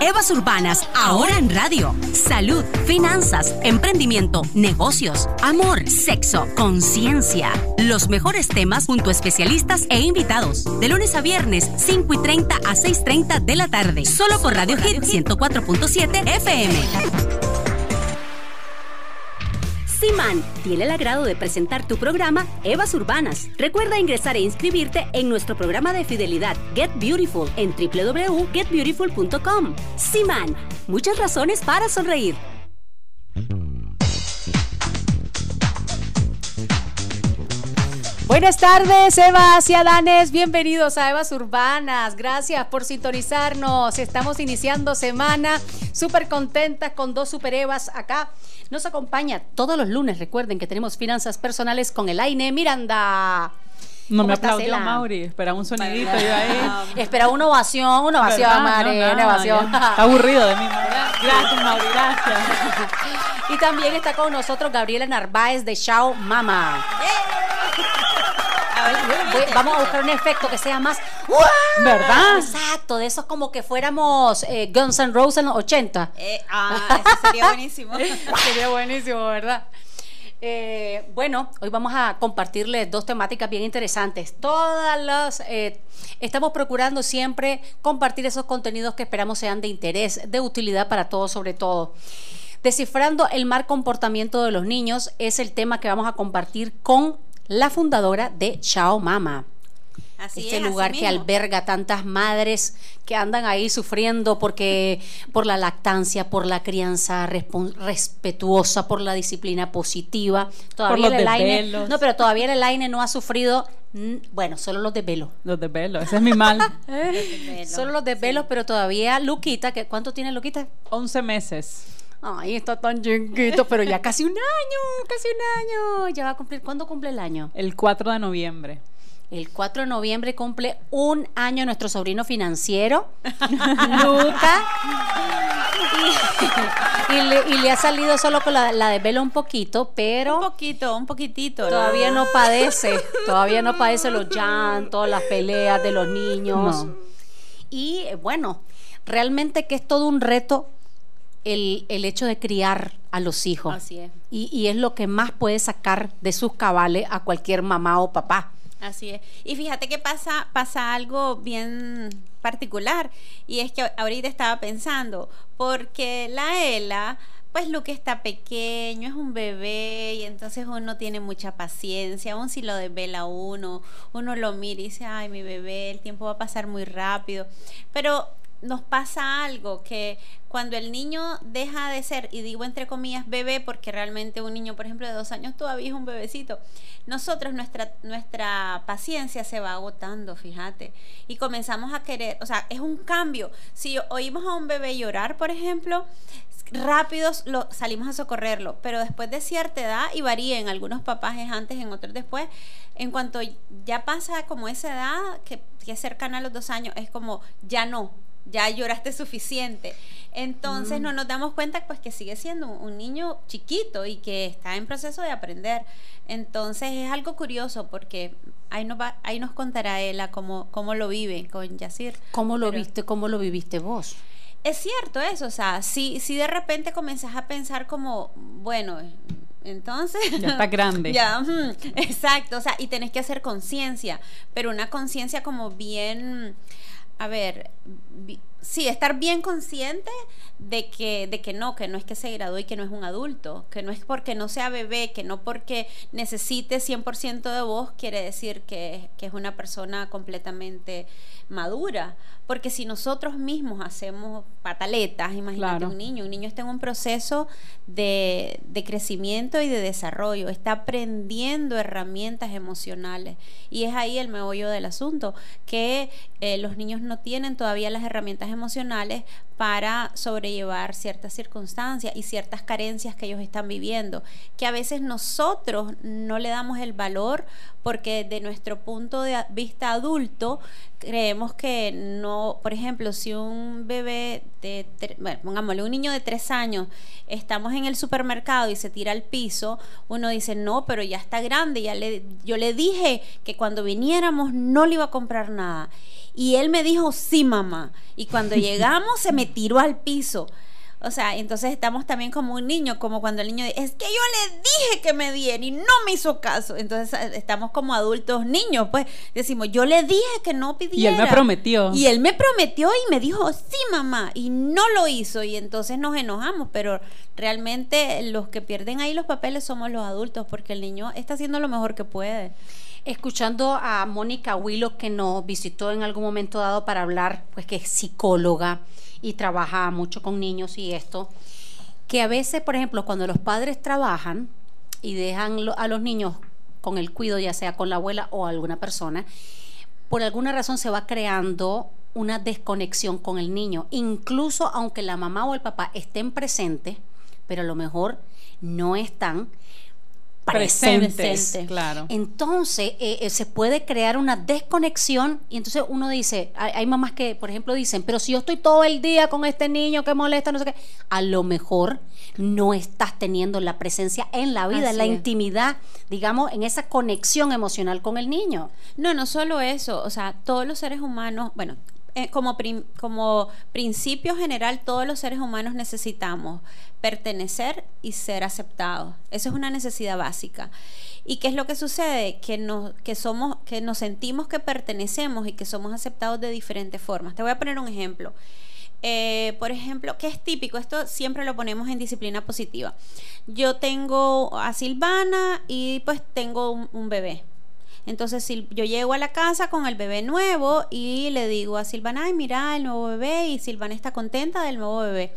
Evas Urbanas, ahora en radio. Salud, finanzas, emprendimiento, negocios, amor, sexo, conciencia. Los mejores temas junto a especialistas e invitados. De lunes a viernes, 5 y 30 a 6.30 de la tarde. Solo por Radio Hit 104.7 FM. Siman tiene el agrado de presentar tu programa Evas Urbanas. Recuerda ingresar e inscribirte en nuestro programa de fidelidad Get Beautiful en www.getbeautiful.com. Siman, muchas razones para sonreír. Buenas tardes, Evas y Adanes. Bienvenidos a Evas Urbanas. Gracias por sintonizarnos. Estamos iniciando semana súper contentas con dos super Evas acá nos acompaña todos los lunes. Recuerden que tenemos finanzas personales con el Aine Miranda. No me aplaudió Mauri, espera un sonidito yo ahí. espera una ovación, una ovación, Mari, una ovación. Está aburrido de mí. Gracias, Mauri, gracias. y también está con nosotros Gabriela Narváez de Shao Mama vamos a buscar un efecto que sea más. ¿Verdad? Exacto, de esos como que fuéramos eh, Guns N' Roses en los 80. Eh, ah, eso sería buenísimo. sería buenísimo, ¿verdad? Eh, bueno, hoy vamos a compartirles dos temáticas bien interesantes. Todas las estamos procurando siempre compartir esos contenidos que esperamos sean de interés, de utilidad para todos, sobre todo. Descifrando el mal comportamiento de los niños es el tema que vamos a compartir con la fundadora de Chao Mama. Así este lugar que alberga tantas madres que andan ahí sufriendo porque por la lactancia, por la crianza respetuosa, por la disciplina positiva. Todavía por los no, pero todavía el Elaine no ha sufrido bueno, solo los de velo. Los de velo, ese es mi mal. solo los de velo, pero todavía Luquita, ¿cuánto tiene Luquita? 11 meses. Ay, está tan chiquito, pero ya casi un año, casi un año. Ya va a cumplir. ¿Cuándo cumple el año? El 4 de noviembre. El 4 de noviembre cumple un año nuestro sobrino financiero, Luca. Y, le, ha salido solo con la, de velo un poquito, pero. Un poquito, un poquitito. Todavía no padece. Todavía no padece los llantos, las peleas de los niños. Y bueno, realmente que es todo un reto el, el, hecho de criar a los hijos. Así es. Y, y, es lo que más puede sacar de sus cabales a cualquier mamá o papá. Así es. Y fíjate que pasa, pasa algo bien particular. Y es que ahorita estaba pensando, porque la ELA, pues Luke está pequeño, es un bebé, y entonces uno tiene mucha paciencia, aún si lo desvela uno, uno lo mira y dice, ay, mi bebé, el tiempo va a pasar muy rápido. Pero nos pasa algo que cuando el niño deja de ser, y digo entre comillas bebé, porque realmente un niño, por ejemplo, de dos años todavía es un bebecito, nosotros nuestra, nuestra paciencia se va agotando, fíjate, y comenzamos a querer, o sea, es un cambio. Si oímos a un bebé llorar, por ejemplo, rápidos lo, salimos a socorrerlo, pero después de cierta edad, y varía en algunos papás es antes, en otros después, en cuanto ya pasa como esa edad, que, que es cercana a los dos años, es como ya no, ya lloraste suficiente. Entonces mm. no nos damos cuenta pues que sigue siendo un, niño chiquito y que está en proceso de aprender. Entonces es algo curioso porque ahí nos, va, ahí nos contará ella cómo, cómo lo vive con Yacir. ¿Cómo lo viste, cómo lo viviste vos? Es cierto eso, o sea, si, si de repente comenzás a pensar como, bueno, entonces. Ya está grande. ya, exacto. O sea, y tenés que hacer conciencia, pero una conciencia como bien a ver, sí, estar bien consciente de que, de que no, que no es que se graduó y que no es un adulto, que no es porque no sea bebé, que no porque necesite 100% de voz quiere decir que, que, es una persona completamente madura. Porque si nosotros mismos hacemos pataletas, imagínate un niño, un niño está en un proceso de, de crecimiento y de desarrollo, está aprendiendo herramientas emocionales. Y es ahí el meollo del asunto, que eh, los niños no tienen todavía las herramientas emocionales para sobrellevar ciertas circunstancias y ciertas carencias que ellos están viviendo, que a veces nosotros no le damos el valor porque de nuestro punto de vista adulto creemos que no, por ejemplo, si un bebé de, bueno, pongámosle un niño de tres años, estamos en el supermercado y se tira al piso, uno dice, no, pero ya está grande, ya le, yo le dije que cuando viniéramos no le iba a comprar nada. Y él me dijo, sí, mamá. Y cuando llegamos se me tiró al piso. O sea, entonces estamos también como un niño, como cuando el niño dice, es que yo le dije que me diera y no me hizo caso. Entonces eh, estamos como adultos niños, pues decimos, yo le dije que no pidiera. Y él me prometió. Y él me prometió y me dijo, sí, mamá, y no lo hizo. Y entonces nos enojamos, pero realmente los que pierden ahí los papeles somos los adultos, porque el niño está haciendo lo mejor que puede escuchando a Mónica Willow que nos visitó en algún momento dado para hablar, pues que es psicóloga y trabaja mucho con niños y esto, que a veces, por ejemplo, cuando los padres trabajan y dejan a los niños con el cuido, ya sea con la abuela o alguna persona, por alguna razón se va creando una desconexión con el niño, incluso aunque la mamá o el papá estén presentes, pero a lo mejor no están, presentes. Claro. Entonces eh, eh, se puede crear una desconexión y entonces uno dice, hay, mamás que, por ejemplo, dicen, pero si yo estoy todo el día con este niño que molesta, no sé qué, a lo mejor no estás teniendo la presencia en la vida, en la intimidad, digamos, en esa conexión emocional con el niño. No, no solo eso, o sea, todos los seres humanos, bueno, eh, como, como principio general, todos los seres humanos necesitamos pertenecer y ser aceptados. Eso es una necesidad básica. ¿Y qué es lo que sucede? Que nos, que somos, que nos sentimos que pertenecemos y que somos aceptados de diferentes formas. Te voy a poner un ejemplo. Eh, por ejemplo, que es típico, esto siempre lo ponemos en disciplina positiva. Yo tengo a Silvana y pues tengo un bebé. Entonces yo llego a la casa con el bebé nuevo y le digo a Silvana, ay, mira el nuevo bebé y Silvana está contenta del nuevo bebé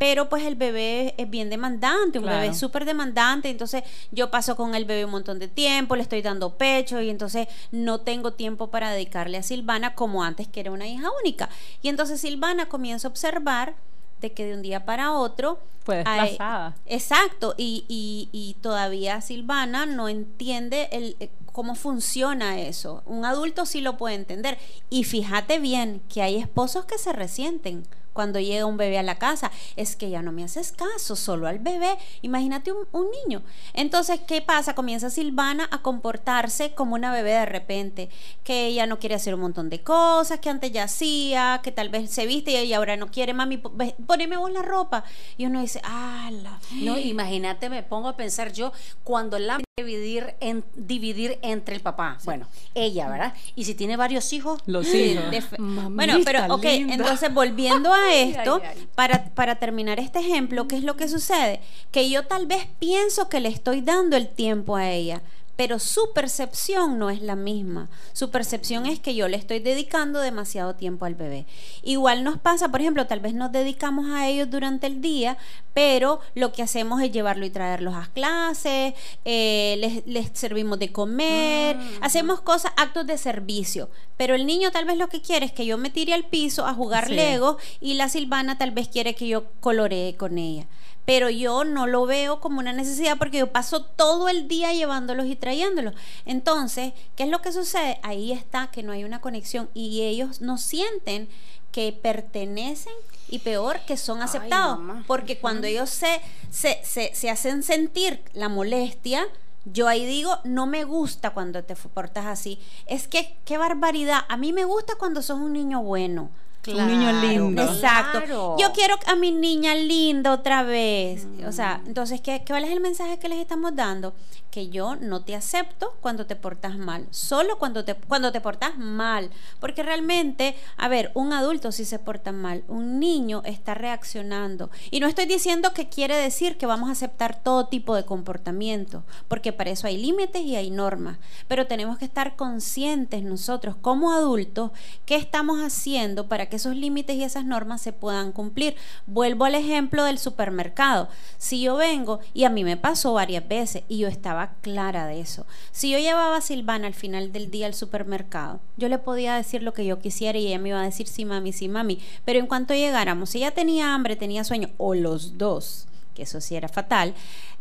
pero pues el bebé es bien demandante, un bebé súper demandante, entonces yo paso con el bebé un montón de tiempo, le estoy dando pecho y entonces no tengo tiempo para dedicarle a Silvana como antes que era una hija única. Y entonces Silvana comienza a observar de que de un día para otro fue desplazada. exacto, y, y, y, todavía Silvana no entiende el, eh, cómo funciona eso. Un adulto sí lo puede entender. Y fíjate bien que hay esposos que se resienten cuando llega un bebé a la casa, es que ya no me haces caso, solo al bebé. Imagínate un, niño. Entonces, ¿qué pasa? Comienza Silvana a comportarse como una bebé de repente, que ella no quiere hacer un montón de cosas que antes ya hacía, que tal vez se viste y ahora no quiere, mami, poneme vos la ropa. Y uno dice, ah, No, imagínate, me pongo a pensar yo, cuando la dividir, en, dividir entre el papá. Bueno, ella, ¿verdad? Y si tiene varios hijos, los hijos. bueno, pero ok, entonces volviendo a esto, Para, para terminar este ejemplo, ¿qué es lo que sucede? Que yo tal vez pienso que le estoy dando el tiempo a ella pero su percepción no es la misma. Su percepción es que yo le estoy dedicando demasiado tiempo al bebé. Igual nos pasa, por ejemplo, tal vez nos dedicamos a ellos durante el día, pero lo que hacemos es llevarlo y traerlos a clases, eh, les, servimos de comer, mm, hacemos cosas, actos de servicio. Pero el niño tal vez lo que quiere es que yo me tire al piso a jugar Lego y la Silvana tal vez quiere que yo coloree con ella pero yo no lo veo como una necesidad porque yo paso todo el día llevándolos y trayéndolos. Entonces, ¿qué es lo que sucede? Ahí está que no hay una conexión y ellos no sienten que pertenecen y peor que son aceptados. porque cuando ellos se, se, se, hacen sentir la molestia, yo ahí digo, no me gusta cuando te portas así. Es que, qué barbaridad. A mí me gusta cuando sos un niño bueno. Un niño lindo. Exacto. Yo quiero a mi niña linda otra vez. O sea, entonces, ¿qué, ¿cuál es el mensaje que les estamos dando? que yo no te acepto cuando te portas mal, solo cuando te, cuando te portas mal, porque realmente, a ver, un adulto sí se porta mal, un niño está reaccionando. Y no estoy diciendo que quiere decir que vamos a aceptar todo tipo de comportamiento, porque para eso hay límites y hay normas, pero tenemos que estar conscientes nosotros como adultos qué estamos haciendo para que esos límites y esas normas se puedan cumplir. Vuelvo al ejemplo del supermercado. Si yo vengo y a mí me pasó varias veces y yo estaba clara de eso. Si yo llevaba a Silvana al final del día al supermercado, yo le podía decir lo que yo quisiera y ella me iba a decir sí, mami, sí, mami. Pero en cuanto llegáramos, si ella tenía hambre, tenía sueño, o los dos, que eso sí era fatal,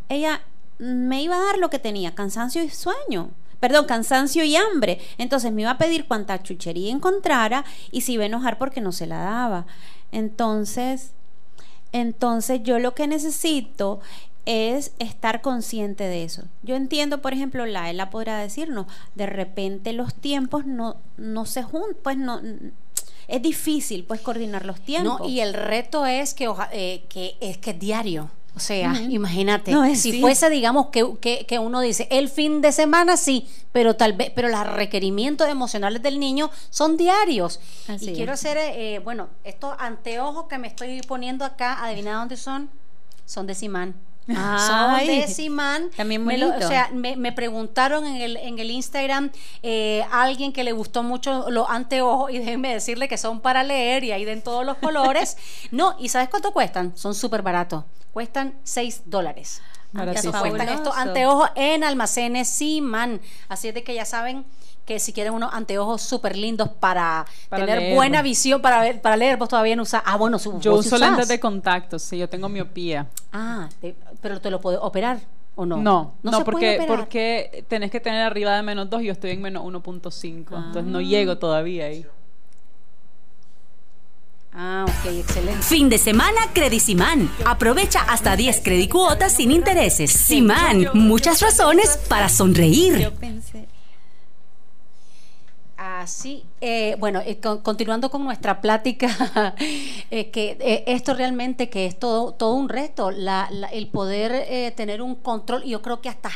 ella me iba a dar lo que tenía, cansancio y sueño perdón, cansancio y hambre. Entonces me iba a pedir cuanta chuchería encontrara y se iba a enojar porque no se la daba. Entonces, entonces yo lo que necesito es estar consciente de eso. Yo entiendo, por ejemplo, la ella podrá decirnos, de repente los tiempos no, no se juntan, pues no es difícil pues coordinar los tiempos. y el reto es que, eh, que es que es diario. O sea, imagínate, si fuese, digamos, que, que, uno dice, el fin de semana sí, pero tal vez, pero los requerimientos emocionales del niño son diarios. y quiero hacer, eh, bueno, estos anteojos que me estoy poniendo acá, adivina dónde son, son de Simán. Son de Simán. También muy O sea, me, preguntaron en el, en el Instagram eh, alguien que le gustó mucho los anteojos y déjenme decirle que son para leer y ahí den todos los colores. no, ¿y sabes cuánto cuestan? Son súper baratos. Cuestan 6 dólares. cuestan estos anteojos en almacenes Simán. Así es de que ya saben que si quieren unos anteojos súper lindos para, tener buena visión, para ver, para leer, vos todavía no usas. Ah, bueno, su, Yo uso lentes de contacto, sí, yo tengo miopía. Ah, pero te lo puedo operar. ¿O no? No, no, porque, porque tenés que tener arriba de menos 2 y yo estoy en menos 1.5. Entonces no ah. llego todavía ahí. Ah, ok, excelente. Fin de semana Credisimán. Aprovecha hasta 10 credicuotas sin intereses. Simán, muchas razones para sonreír. Yo pensé. Así, eh, bueno, eh, continuando con nuestra plática, eh, que esto realmente que es todo, todo un reto, el poder tener un control, yo creo que hasta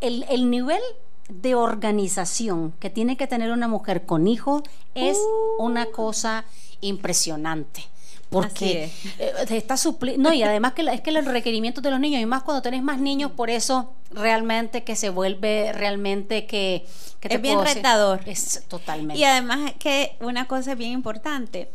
el, el, nivel de organización que tiene que tener una mujer con hijos es uh. una cosa impresionante porque eh, está supliendo, no, y además que es que los requerimientos de los niños, y más cuando tenés más niños, por eso realmente que se vuelve realmente que, es bien retador. Es totalmente. Y además que una cosa bien importante,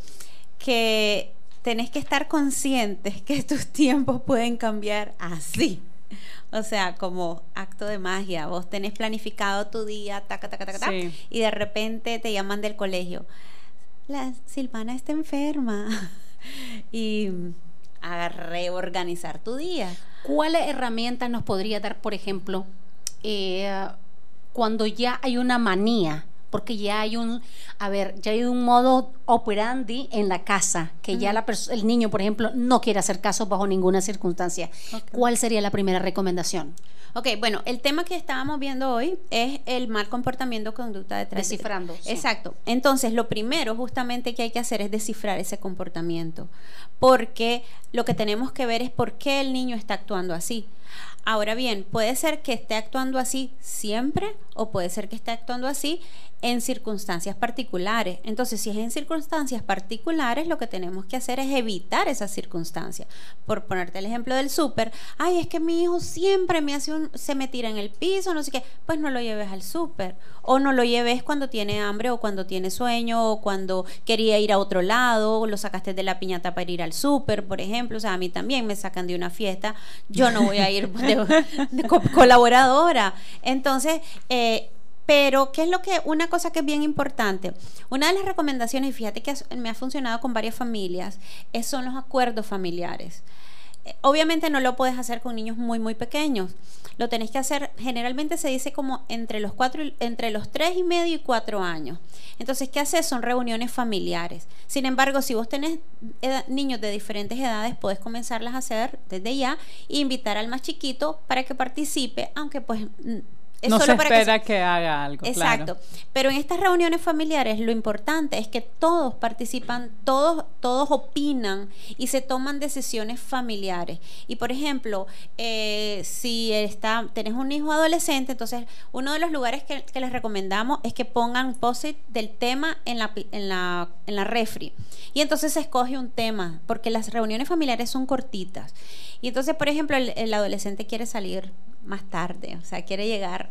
que tenés que estar conscientes que tus tiempos pueden cambiar así. O sea, como acto de magia. Vos tenés planificado tu día, taca, taca, taca, y de repente te llaman del colegio. La Silvana está enferma. y a reorganizar tu día. ¿Cuáles herramientas nos podría dar, por ejemplo, eh, cuando ya hay una manía? Porque ya hay un, a ver, ya hay un modo operandi en la casa, que ya la el niño, por ejemplo, no quiere hacer caso bajo ninguna circunstancia. ¿Cuál sería la primera recomendación? Ok, bueno, el tema que estábamos viendo hoy es el mal comportamiento conducta de Descifrando. Exacto. Entonces, lo primero justamente que hay que hacer es descifrar ese comportamiento, porque lo que tenemos que ver es por qué el niño está actuando así. Ahora bien, puede ser que esté actuando así siempre o puede ser que esté actuando así en circunstancias particulares. Entonces, si es en circunstancias particulares, lo que tenemos que hacer es evitar esas circunstancias. Por ponerte el ejemplo del súper, ay, es que mi hijo siempre me hace un, se me tira en el piso, no sé qué, pues no lo lleves al súper. O no lo lleves cuando tiene hambre o cuando tiene sueño o cuando quería ir a otro lado, o lo sacaste de la piñata para ir al súper, por ejemplo. O sea, a mí también me sacan de una fiesta, yo no voy a ir de, colaboradora. Entonces, eh, pero, ¿qué es lo que, una cosa que es bien importante? Una de las recomendaciones, y fíjate que me ha funcionado con varias familias, es, son los acuerdos familiares. Eh, obviamente no lo puedes hacer con niños muy, muy pequeños. Lo tenés que hacer, generalmente se dice como entre los cuatro, entre los tres y medio y cuatro años. Entonces, ¿qué haces? Son reuniones familiares. Sin embargo, si vos tenés niños de diferentes edades, puedes comenzarlas a hacer desde ya e invitar al más chiquito para que participe, aunque pues no se espera que, haga algo. Exacto. Pero en estas reuniones familiares lo importante es que todos participan, todos, todos opinan y se toman decisiones familiares. Y por ejemplo, eh, si está, tenés un hijo adolescente, entonces uno de los lugares que, les recomendamos es que pongan post del tema en la, en la, en la refri. Y entonces se escoge un tema, porque las reuniones familiares son cortitas. Y entonces, por ejemplo, el adolescente quiere salir más tarde, o sea, quiere llegar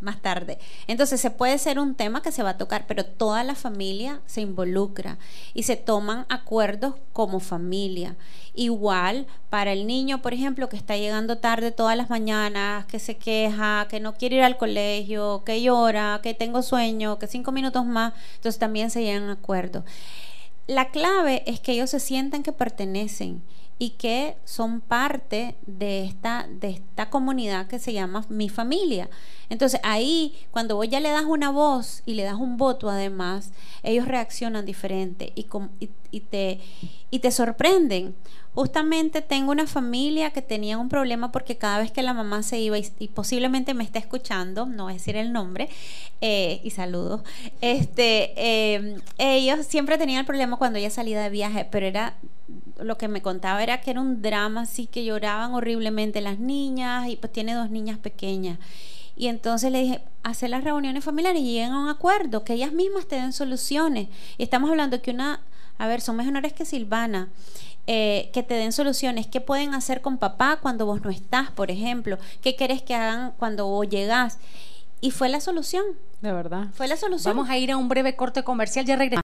más tarde. Entonces se puede ser un tema que se va a tocar, pero toda la familia se involucra y se toman acuerdos como familia. Igual para el niño, por ejemplo, que está llegando tarde todas las mañanas, que se queja, que no quiere ir al colegio, que llora, que tengo sueño, que cinco minutos más, entonces también se llegan acuerdos. La clave es que ellos se sientan que pertenecen y que son parte de esta, de esta comunidad que se llama mi familia. Entonces ahí, cuando vos ya le das una voz y le das un voto además, ellos reaccionan diferente y, y, te, y te sorprenden. Justamente tengo una familia que tenía un problema porque cada vez que la mamá se iba y, posiblemente me está escuchando, no voy a decir el nombre, eh, y saludos, este, eh, ellos siempre tenían el problema cuando ella salía de viaje, pero era lo que me contaba era que era un drama así que lloraban horriblemente las niñas y pues tiene dos niñas pequeñas. Y entonces le dije, hacer las reuniones familiares y lleguen a un acuerdo, que ellas mismas te den soluciones. Y estamos hablando que una, a ver, son menores que Silvana. Eh, que te den soluciones. ¿Qué pueden hacer con papá cuando vos no estás, por ejemplo? ¿Qué querés que hagan cuando vos llegás? Y fue la solución. De verdad. Fue la solución. Vamos a ir a un breve corte comercial, ya regresamos.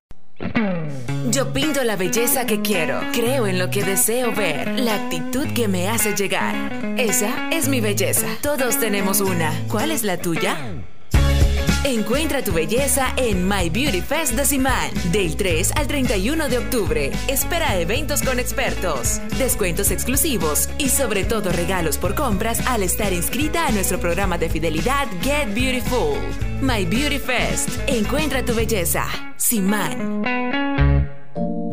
Yo pinto la belleza que quiero, creo en lo que deseo ver, la actitud que me hace llegar. Esa es mi belleza. Todos tenemos una. ¿Cuál es la tuya? Encuentra tu belleza en My Beauty Fest de Simán, del 3 al 31 de octubre. Espera eventos con expertos, descuentos exclusivos y sobre todo regalos por compras al estar inscrita a nuestro programa de fidelidad Get Beautiful. My Beauty Fest. Encuentra tu belleza. Simán.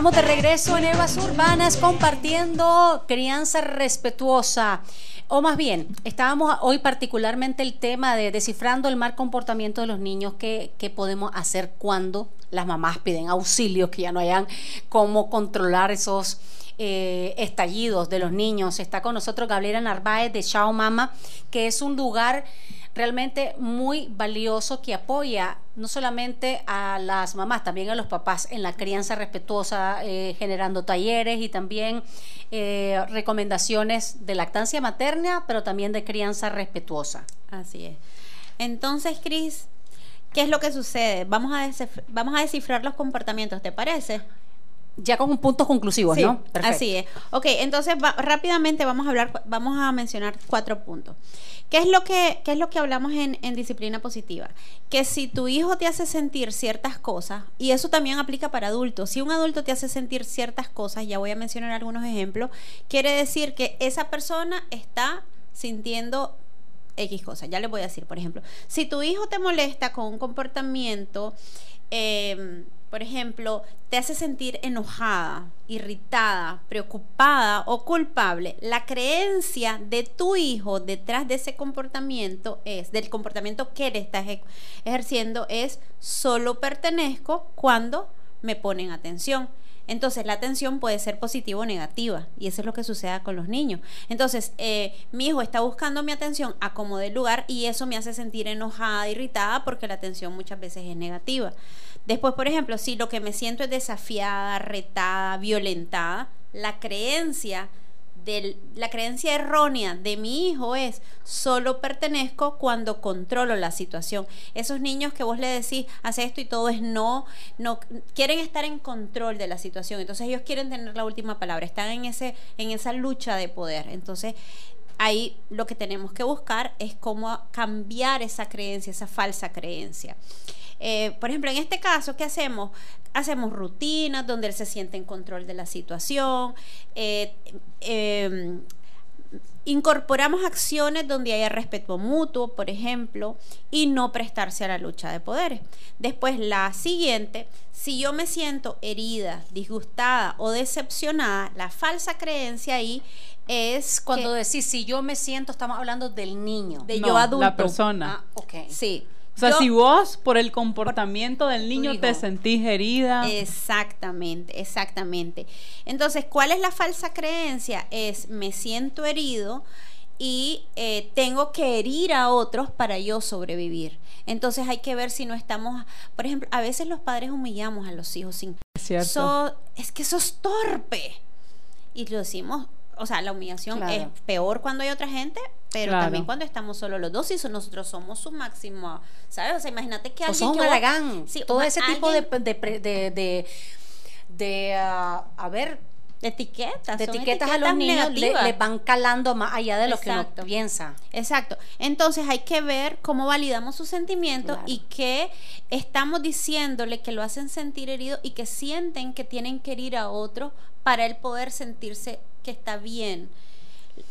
Estamos de regreso en Evas Urbanas compartiendo crianza respetuosa. O más bien, estábamos hoy particularmente el tema de descifrando el mal comportamiento de los niños, qué, podemos hacer cuando las mamás piden auxilio, que ya no hayan cómo controlar esos eh, estallidos de los niños. Está con nosotros Gabriela Narváez de Chao Mama, que es un lugar realmente muy valioso que apoya no solamente a las mamás, también a los papás en la crianza respetuosa, eh, generando talleres y también eh, recomendaciones de lactancia materna, pero también de crianza respetuosa. Así es. Entonces, Cris, ¿qué es lo que sucede? Vamos a, vamos a descifrar los comportamientos, ¿te parece? ya con puntos conclusivos, ¿no? Así es. Ok, entonces rápidamente vamos a hablar, vamos a mencionar cuatro puntos. ¿Qué es lo que, es lo que hablamos en, en, disciplina positiva? Que si tu hijo te hace sentir ciertas cosas, y eso también aplica para adultos, si un adulto te hace sentir ciertas cosas, ya voy a mencionar algunos ejemplos, quiere decir que esa persona está sintiendo X cosas. Ya le voy a decir, por ejemplo, si tu hijo te molesta con un comportamiento, eh, por ejemplo, te hace sentir enojada, irritada, preocupada o culpable, la creencia de tu hijo detrás de ese comportamiento es, del comportamiento que él está ejerciendo, es solo pertenezco cuando me ponen atención. Entonces la atención puede ser positiva o negativa y eso es lo que sucede con los niños. Entonces eh, mi hijo está buscando mi atención a como de lugar y eso me hace sentir enojada, irritada porque la atención muchas veces es negativa. Después, por ejemplo, si lo que me siento es desafiada, retada, violentada, la creencia la creencia errónea de mi hijo es solo pertenezco cuando controlo la situación. Esos niños que vos le decís, hace esto y todo es no, no quieren estar en control de la situación. Entonces ellos quieren tener la última palabra, están en ese en esa lucha de poder. Entonces ahí lo que tenemos que buscar es cómo cambiar esa creencia, esa falsa creencia. Eh, por ejemplo, en este caso, ¿qué hacemos? Hacemos rutinas donde él se siente en control de la situación. Eh, em, incorporamos acciones donde haya respeto mutuo, por ejemplo, y no prestarse a la lucha de poderes. Después, la siguiente, si yo me siento herida, disgustada o decepcionada, la falsa creencia ahí es cuando decís si yo me siento, estamos hablando del niño, de yo adulto, la persona. Ah, ok. Sí. O sea, si vos por el comportamiento del niño te sentís herida. Exactamente, exactamente. Entonces, ¿cuál es la falsa creencia? Es me siento herido y eh, tengo que herir a otros para yo sobrevivir. Entonces hay que ver si no estamos, por ejemplo, a veces los padres humillamos a los hijos sin... Es cierto. es que sos torpe. Y lo decimos o sea, la humillación es peor cuando hay otra gente, pero también cuando estamos solo los dos y nosotros somos su máximo, ¿sabes? O sea, imagínate que alguien... que sí, todo ese tipo de, de, de, de, uh, a ver, de etiquetas. De etiquetas, a los niños le, van calando más allá de lo que uno piensa. Exacto. Entonces hay que ver cómo validamos sus sentimientos y que estamos diciéndole que lo hacen sentir herido y que sienten que tienen que herir a otro para él poder sentirse que está bien.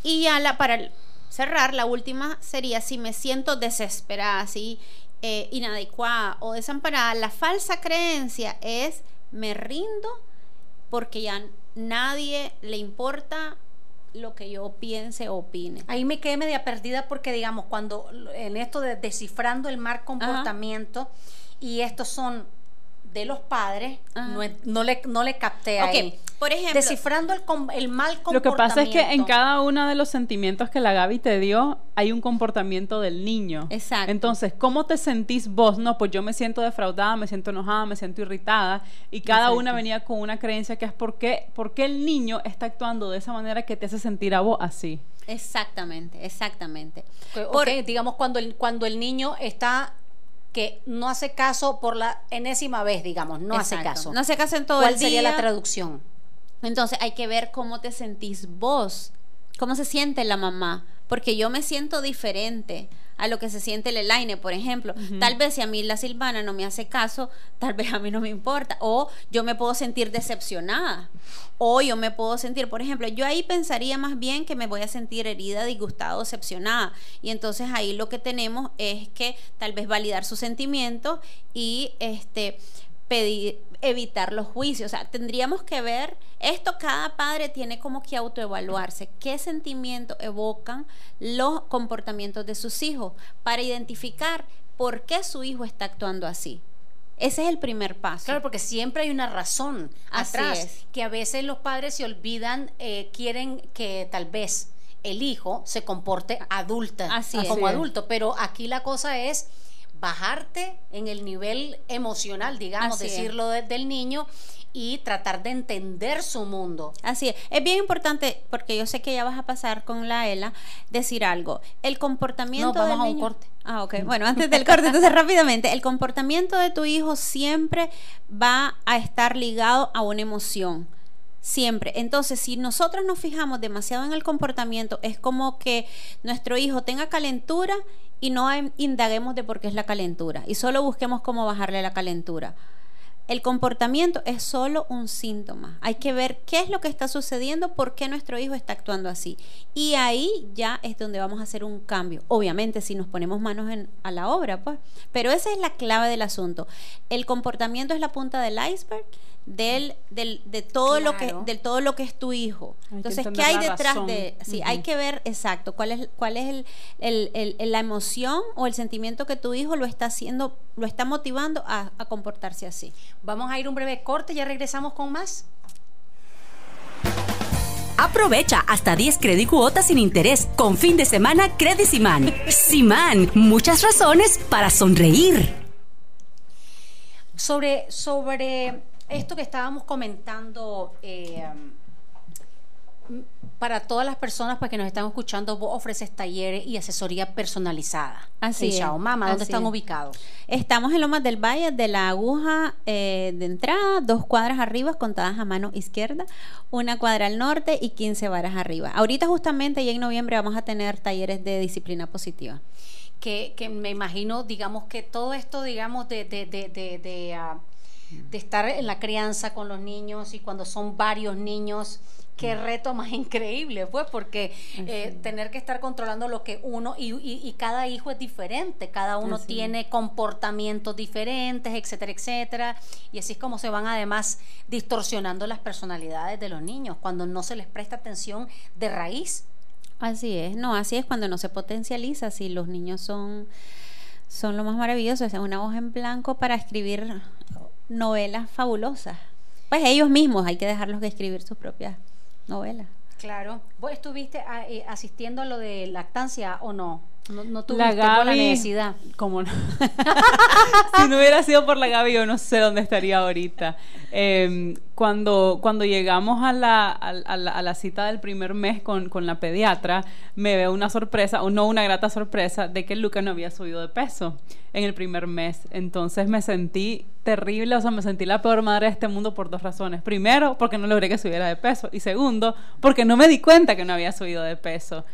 Y ya la, para cerrar, la última sería si me siento desesperada, así, eh, inadecuada o desamparada, la falsa creencia es me rindo porque ya nadie le importa lo que yo piense o opine. Ahí me quedé media perdida porque, digamos, cuando en esto de descifrando el mal comportamiento, y estos son de los padres, no, no, le, no le capté ahí. Por ejemplo, descifrando el, el, mal comportamiento. Lo que pasa es que en cada uno de los sentimientos que la Gaby te dio hay un comportamiento del niño. Exacto. Entonces, ¿cómo te sentís vos? No, pues yo me siento defraudada, me siento enojada, me siento irritada y cada una venía con una creencia que es por qué, por qué el niño está actuando de esa manera que te hace sentir a vos así. Exactamente, exactamente. Okay, digamos cuando el, cuando el niño está que no hace caso por la enésima vez, digamos, no hace caso. No hace caso en todo el día. ¿Cuál sería la traducción? Entonces hay que ver cómo te sentís vos, cómo se siente la mamá, porque yo me siento diferente a lo que se siente el Elaine, por ejemplo. Tal vez si a mí la Silvana no me hace caso, tal vez a mí no me importa. O yo me puedo sentir decepcionada. O yo me puedo sentir, por ejemplo, yo ahí pensaría más bien que me voy a sentir herida, disgustada, decepcionada. Y entonces ahí lo que tenemos es que tal vez validar sus sentimientos y este pedir, evitar los juicios. O sea, tendríamos que ver, esto cada padre tiene como que autoevaluarse, qué sentimientos evocan los comportamientos de sus hijos para identificar por qué su hijo está actuando así. Ese es el primer paso. Claro, porque siempre hay una razón atrás, que a veces los padres se olvidan, eh, quieren que tal vez el hijo se comporte adulta, así como adulto, pero aquí la cosa es bajarte en el nivel emocional, digamos, decirlo del niño y tratar de entender su mundo. Así es. Es bien importante, porque yo sé que ya vas a pasar con la ELA, decir algo. El comportamiento no, vamos del a un corte. Ah, ok. Bueno, antes del corte, entonces rápidamente, el comportamiento de tu hijo siempre va a estar ligado a una emoción. Siempre. Entonces, si nosotros nos fijamos demasiado en el comportamiento, es como que nuestro hijo tenga calentura y no indaguemos de por qué es la calentura y solo busquemos cómo bajarle la calentura. El comportamiento es solo un síntoma. Hay que ver qué es lo que está sucediendo, por qué nuestro hijo está actuando así. Y ahí ya es donde vamos a hacer un cambio. Obviamente, si nos ponemos manos en, a la obra, pues. Pero esa es la clave del asunto. El comportamiento es la punta del iceberg del, del, de todo lo que de todo lo que es tu hijo. Entonces, ¿qué hay detrás de? Sí, hay que ver exacto cuál es cuál es el, la emoción o el sentimiento que tu hijo lo está haciendo, lo está motivando a, a comportarse así. Vamos a ir un breve corte, ya regresamos con más. Aprovecha hasta 10 crédito cuotas sin interés con fin de semana Credit Siman. Siman, muchas razones para sonreír. Sobre, sobre esto que estábamos comentando, eh, para todas las personas pues, que nos están escuchando, vos ofreces talleres y asesoría personalizada. Así en es. Mama, ¿dónde están es. ubicados? Estamos en Lomas del Valle, de la aguja eh, de entrada, dos cuadras arriba, contadas a mano izquierda, una cuadra al norte y 15 varas arriba. Ahorita justamente ya en noviembre vamos a tener talleres de disciplina positiva. que, que me imagino, digamos, que todo esto, digamos, de, de, de, de, de, ah, de estar en la crianza con los niños y cuando son varios niños, qué reto más increíble, pues, porque eh, tener que estar controlando lo que uno, y, y- y cada hijo es diferente, cada uno Así tiene comportamientos diferentes, etcétera, etcétera, y así es como se van además distorsionando las personalidades de los niños, cuando no se les presta atención de raíz. Así es, no, así es cuando no se potencializa, si los niños son, son lo más maravilloso, es una hoja en blanco para escribir novelas fabulosas. Pues ellos mismos hay que dejarlos que escribir sus propias novelas. Claro. ¿Vos estuviste a- eh, asistiendo a lo de lactancia o no? No, no La tuviste por la Gaby, necesidad. ¿Cómo no? si no hubiera sido por la Gaby, yo no sé dónde estaría ahorita. Eh, cuando, cuando llegamos a la, a, a la, a la cita del primer mes con, con la pediatra, me veo una sorpresa, o no una grata sorpresa, de que Luca no había subido de peso en el primer mes. Entonces me sentí terrible, o sea, me sentí la peor madre de este mundo por dos razones. Primero, porque no logré que subiera de peso. Y segundo, porque no me di cuenta que no había subido de peso.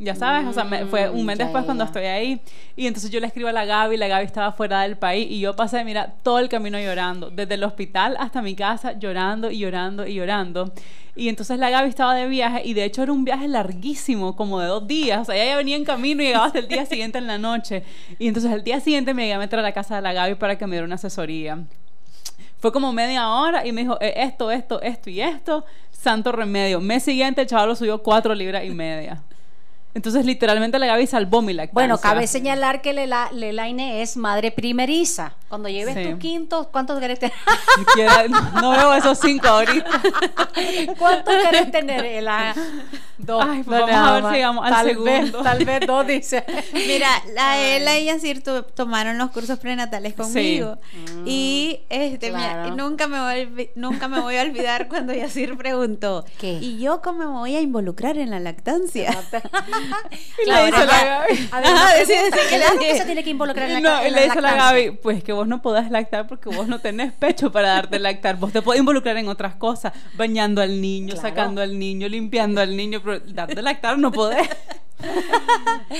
Ya sabes, o sea, me- fue un mes Mm, ya, después ya, cuando estoy ahí. Y entonces yo le escribo a la Gaby, la Gaby estaba fuera del país y yo pasé, mira, todo el camino llorando, desde el hospital hasta mi casa, llorando y llorando y llorando. Y entonces la Gaby estaba de viaje y de hecho era un viaje larguísimo, como de dos días. O sea, ella ya venía en camino y llegaba hasta el día siguiente en la noche. Y entonces el día siguiente me llegué a meter a la casa de la Gaby para que me diera una asesoría. Fue como media hora y me dijo, "Eh, esto, esto, esto y esto, santo remedio. Mes siguiente el chaval lo subió cuatro libras y media. Entonces, literalmente la Gaby salvó mi lactancia. Bueno, cabe señalar que Lela- Lelaine es madre primeriza. Cuando lleves Sí. tu quinto, ¿cuántos querés tener? No veo esos cinco ahorita. ¿Cuántos querés tener, Ela? Dos. Ay, pues No, vamos a ver si llegamos al tal segundo. Vez, tal vez dos, dice. Mira, la Ela y Yacir tu- tomaron los cursos prenatales conmigo. Y este, mira, nunca, me voy nunca me voy a olvidar cuando Yacir preguntó, ¿Qué? ¿y yo cómo me voy a involucrar en la lactancia? Y le Claro, dice la. Gaby. A ver, Ajá, sí, sí, que le claro que tiene que involucrar en la, No, en le dice la. Gaby, pues que vos no podés lactar porque vos no tenés pecho para darte lactar. Vos te podés involucrar en otras cosas, bañando al niño, Claro. sacando al niño, limpiando al niño, pero darte lactar no podés.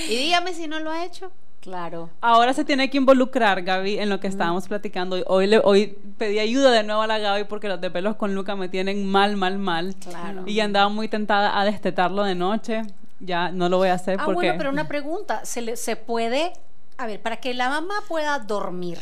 y dígame si no lo ha hecho. Claro. Ahora se tiene que involucrar, Gaby, en lo que estábamos platicando. Hoy- Hoy, le, hoy pedí ayuda de nuevo a la Gaby porque los de pelos con Luca me tienen mal, mal, mal. Claro. Y andaba muy tentada a destetarlo de noche. Ya no lo voy a hacer Ah, porque... bueno, pero una pregunta, ¿se, le- se puede, a ver, para que la mamá pueda dormir?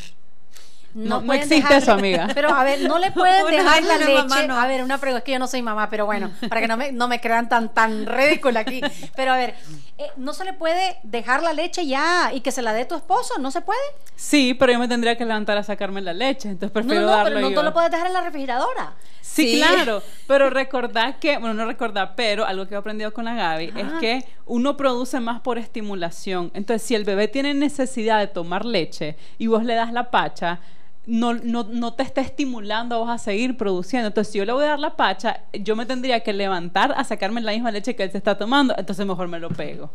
No- no existe dejarle- eso, amiga. Pero a ver, no le pueden Una dejar la leche. mamá, no. A ver, una pregunta, es que yo no soy mamá, pero bueno, para que no me, no me crean tan, tan ridícula aquí. Pero a ver, eh, ¿no se le puede dejar la leche ya y que se la dé tu esposo? ¿No se puede? Sí, pero yo me tendría que levantar a sacarme la leche, entonces No, prefiero no, darlo pero no yo. tú lo puedes dejar en la refrigeradora. Sí, Sí. claro, pero recordad que, bueno, no recordar, pero algo que he aprendido con la Gaby es que uno produce más por estimulación. Entonces, si el bebé tiene necesidad de tomar leche y vos le das la pacha, no, no, no te está estimulando a vos a seguir produciendo. Entonces, si yo le voy a dar la pacha, yo me tendría que levantar a sacarme la misma leche que él se está tomando, entonces mejor me lo pego.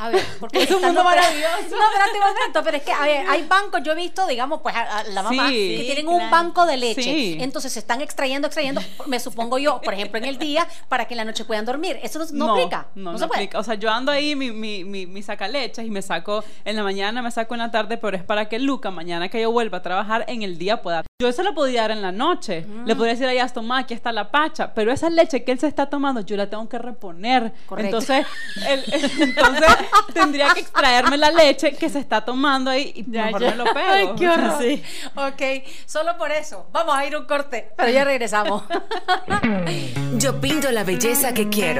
A ver, porque Es un mundo maravilloso. No, espérate un momento, pero es que a ver, hay bancos, yo he visto, digamos, pues a, a la mamá Sí. que tienen un banco de leche. Sí. Entonces se están extrayendo, extrayendo, me supongo yo, por ejemplo, en el día, para que en la noche puedan dormir. Eso no, no aplica. No, No, se puede. aplica. O sea, yo ando ahí mi, mi, mi, mi sacaleches y me saco en la mañana, me saco en la tarde, pero es para que Luca, mañana que yo vuelva a trabajar, en el día pueda. Yo eso lo podía dar en la noche. Mm. Le podría decir a Yas, toma, aquí está la pacha. Pero esa leche que él se está tomando, yo la tengo que reponer. Correcto. Entonces, él- entonces tendría que extraerme la leche que se está tomando ahí y mejor me lo pego. Ay, qué horror. sí. Ok, solo por eso. Vamos a ir un corte, pero ya regresamos. Yo pinto la belleza que quiero.